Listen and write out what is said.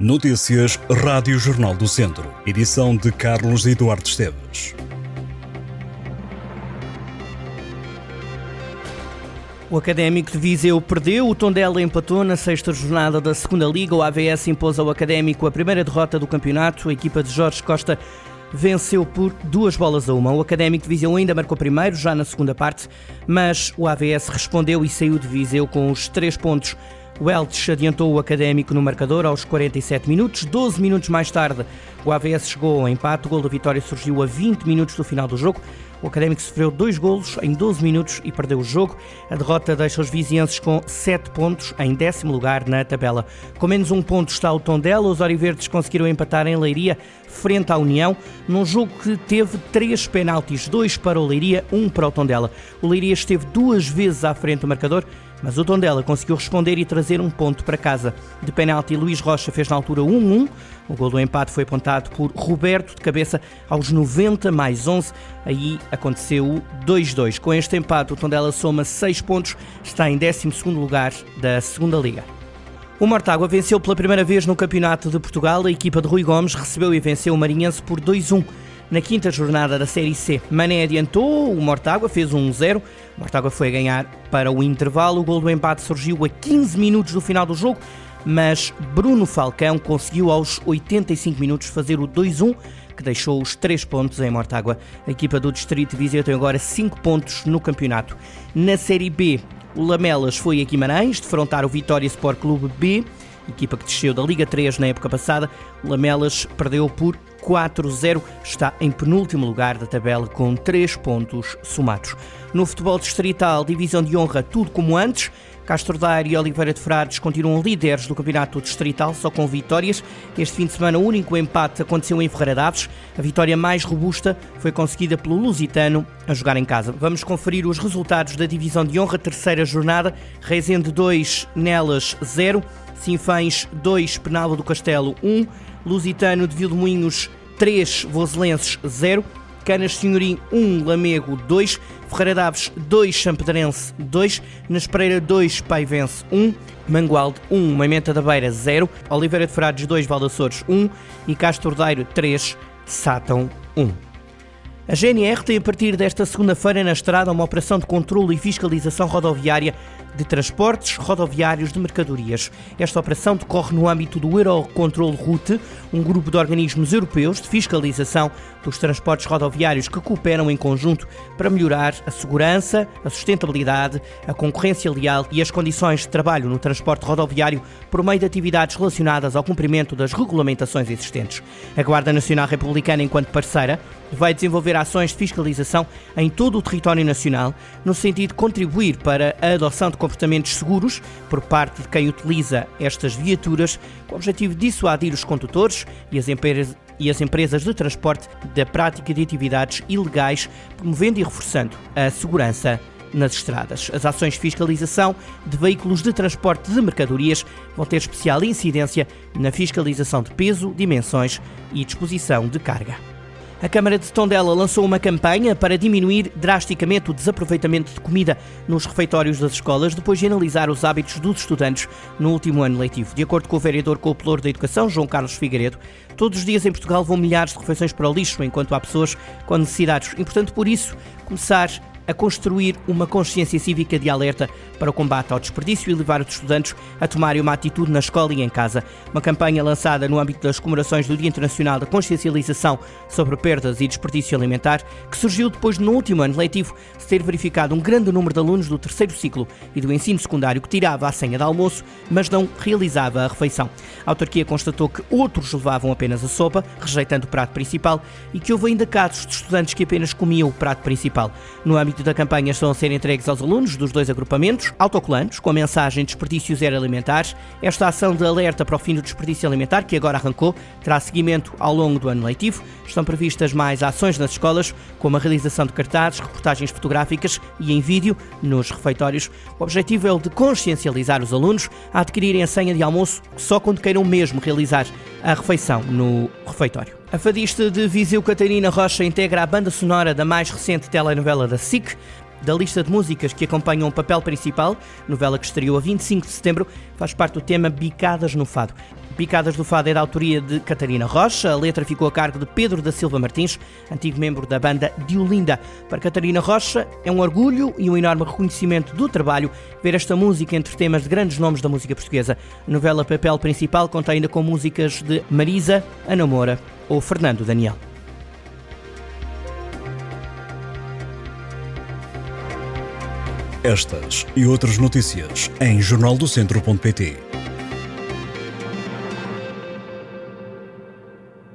Notícias Rádio Jornal do Centro. Edição de Carlos Eduardo Esteves. O Académico de Viseu perdeu, o Tondela empatou na sexta jornada da segunda Liga. O AVS impôs ao Académico a primeira derrota do campeonato. A equipa de Jorge Costa venceu por duas bolas a uma. O Académico de Viseu ainda marcou primeiro, já na segunda parte, mas o AVS respondeu e saiu de Viseu com os três pontos o Elche adiantou o Académico no marcador aos 47 minutos. 12 minutos mais tarde, o AVS chegou ao empate. O gol da vitória surgiu a 20 minutos do final do jogo. O Académico sofreu dois golos em 12 minutos e perdeu o jogo. A derrota deixa os vizienses com 7 pontos em décimo lugar na tabela. Com menos um ponto está o Tondela. Os Oriverdes conseguiram empatar em Leiria frente à União, num jogo que teve três penaltis, dois para o Leiria, um para o Tondela. O Leiria esteve duas vezes à frente do marcador, mas o Tondela conseguiu responder e trazer um ponto para casa. De penalti, Luís Rocha fez na altura 1-1. O gol do empate foi apontado por Roberto de cabeça aos 90 mais 11. Aí aconteceu o 2-2. Com este empate, o Tondela soma 6 pontos, está em 12 lugar da segunda Liga. O Mortágua venceu pela primeira vez no Campeonato de Portugal. A equipa de Rui Gomes recebeu e venceu o Marinhense por 2-1 na quinta jornada da Série C. Mané adiantou, o Mortágua fez 1-0. O Mortágua foi a ganhar para o intervalo. O gol do empate surgiu a 15 minutos do final do jogo, mas Bruno Falcão conseguiu aos 85 minutos fazer o 2-1 que deixou os 3 pontos em Mortágua. A equipa do Distrito de Viseu tem agora 5 pontos no campeonato. Na Série B, o Lamelas foi a Guimarães defrontar o Vitória Sport Clube B, equipa que desceu da Liga 3 na época passada. Lamelas perdeu por 4-0, está em penúltimo lugar da tabela com 3 pontos somados. No futebol distrital, divisão de honra, tudo como antes. Castro Daire e Oliveira de Frades continuam líderes do campeonato distrital, só com vitórias. Este fim de semana, o único empate aconteceu em Ferreira Daves. A vitória mais robusta foi conseguida pelo Lusitano a jogar em casa. Vamos conferir os resultados da divisão de honra, terceira jornada. Reisende 2, Nelas 0. Sinfães 2, Penalva do Castelo 1. Lusitano de Vilmoinhos 3, Voselenses 0. Canas Senhorim 1, Lamego 2, Ferreira Daves 2, Champedrense 2, Naspereira 2, Paivense 1, Mangualde 1, Maimenta da Beira 0, Oliveira de Frades 2, Valdaçores 1 e Castro Dairo 3, Sátão 1. A GNR tem a partir desta segunda-feira na estrada uma operação de controle e fiscalização rodoviária de transportes rodoviários de mercadorias. Esta operação decorre no âmbito do Eurocontrol Route, um grupo de organismos europeus de fiscalização dos transportes rodoviários que cooperam em conjunto para melhorar a segurança, a sustentabilidade, a concorrência leal e as condições de trabalho no transporte rodoviário por meio de atividades relacionadas ao cumprimento das regulamentações existentes. A Guarda Nacional Republicana, enquanto parceira, vai desenvolver ações de fiscalização em todo o território nacional, no sentido de contribuir para a adoção de comportamentos seguros por parte de quem utiliza estas viaturas, com o objetivo de dissuadir os condutores e as empresas e as empresas de transporte da prática de atividades ilegais, promovendo e reforçando a segurança nas estradas. As ações de fiscalização de veículos de transporte de mercadorias vão ter especial incidência na fiscalização de peso, dimensões e disposição de carga. A Câmara de Tondela lançou uma campanha para diminuir drasticamente o desaproveitamento de comida nos refeitórios das escolas, depois de analisar os hábitos dos estudantes no último ano letivo. De acordo com o vereador Cooperador da Educação, João Carlos Figueiredo, todos os dias em Portugal vão milhares de refeições para o lixo, enquanto há pessoas com necessidades. Importante, por isso, começar a construir uma consciência cívica de alerta para o combate ao desperdício e levar os estudantes a tomarem uma atitude na escola e em casa. Uma campanha lançada no âmbito das comemorações do Dia Internacional da Consciencialização sobre perdas e desperdício alimentar, que surgiu depois no último ano letivo de ter verificado um grande número de alunos do terceiro ciclo e do ensino secundário que tirava a senha de almoço, mas não realizava a refeição. A autarquia constatou que outros levavam apenas a sopa, rejeitando o prato principal, e que houve ainda casos de estudantes que apenas comiam o prato principal. No âmbito da campanha estão a ser entregues aos alunos dos dois agrupamentos autocolantes com a mensagem Desperdício Zero Alimentares. Esta ação de alerta para o fim do desperdício alimentar, que agora arrancou, terá seguimento ao longo do ano letivo. Estão previstas mais ações nas escolas, como a realização de cartazes, reportagens fotográficas e em vídeo nos refeitórios. O objetivo é o de consciencializar os alunos a adquirirem a senha de almoço só quando queiram mesmo realizar a refeição no refeitório. A fadista de Viseu Catarina Rocha integra a banda sonora da mais recente telenovela da SIC. Da lista de músicas que acompanham o papel principal, novela que estreou a 25 de setembro, faz parte o tema Bicadas no Fado. Picadas do Fado é da autoria de Catarina Rocha. A letra ficou a cargo de Pedro da Silva Martins, antigo membro da banda Diolinda. Para Catarina Rocha é um orgulho e um enorme reconhecimento do trabalho ver esta música entre temas de grandes nomes da música portuguesa. A novela Papel Principal conta ainda com músicas de Marisa, Ana Moura ou Fernando Daniel. Estas e outras notícias em jornaldocentro.pt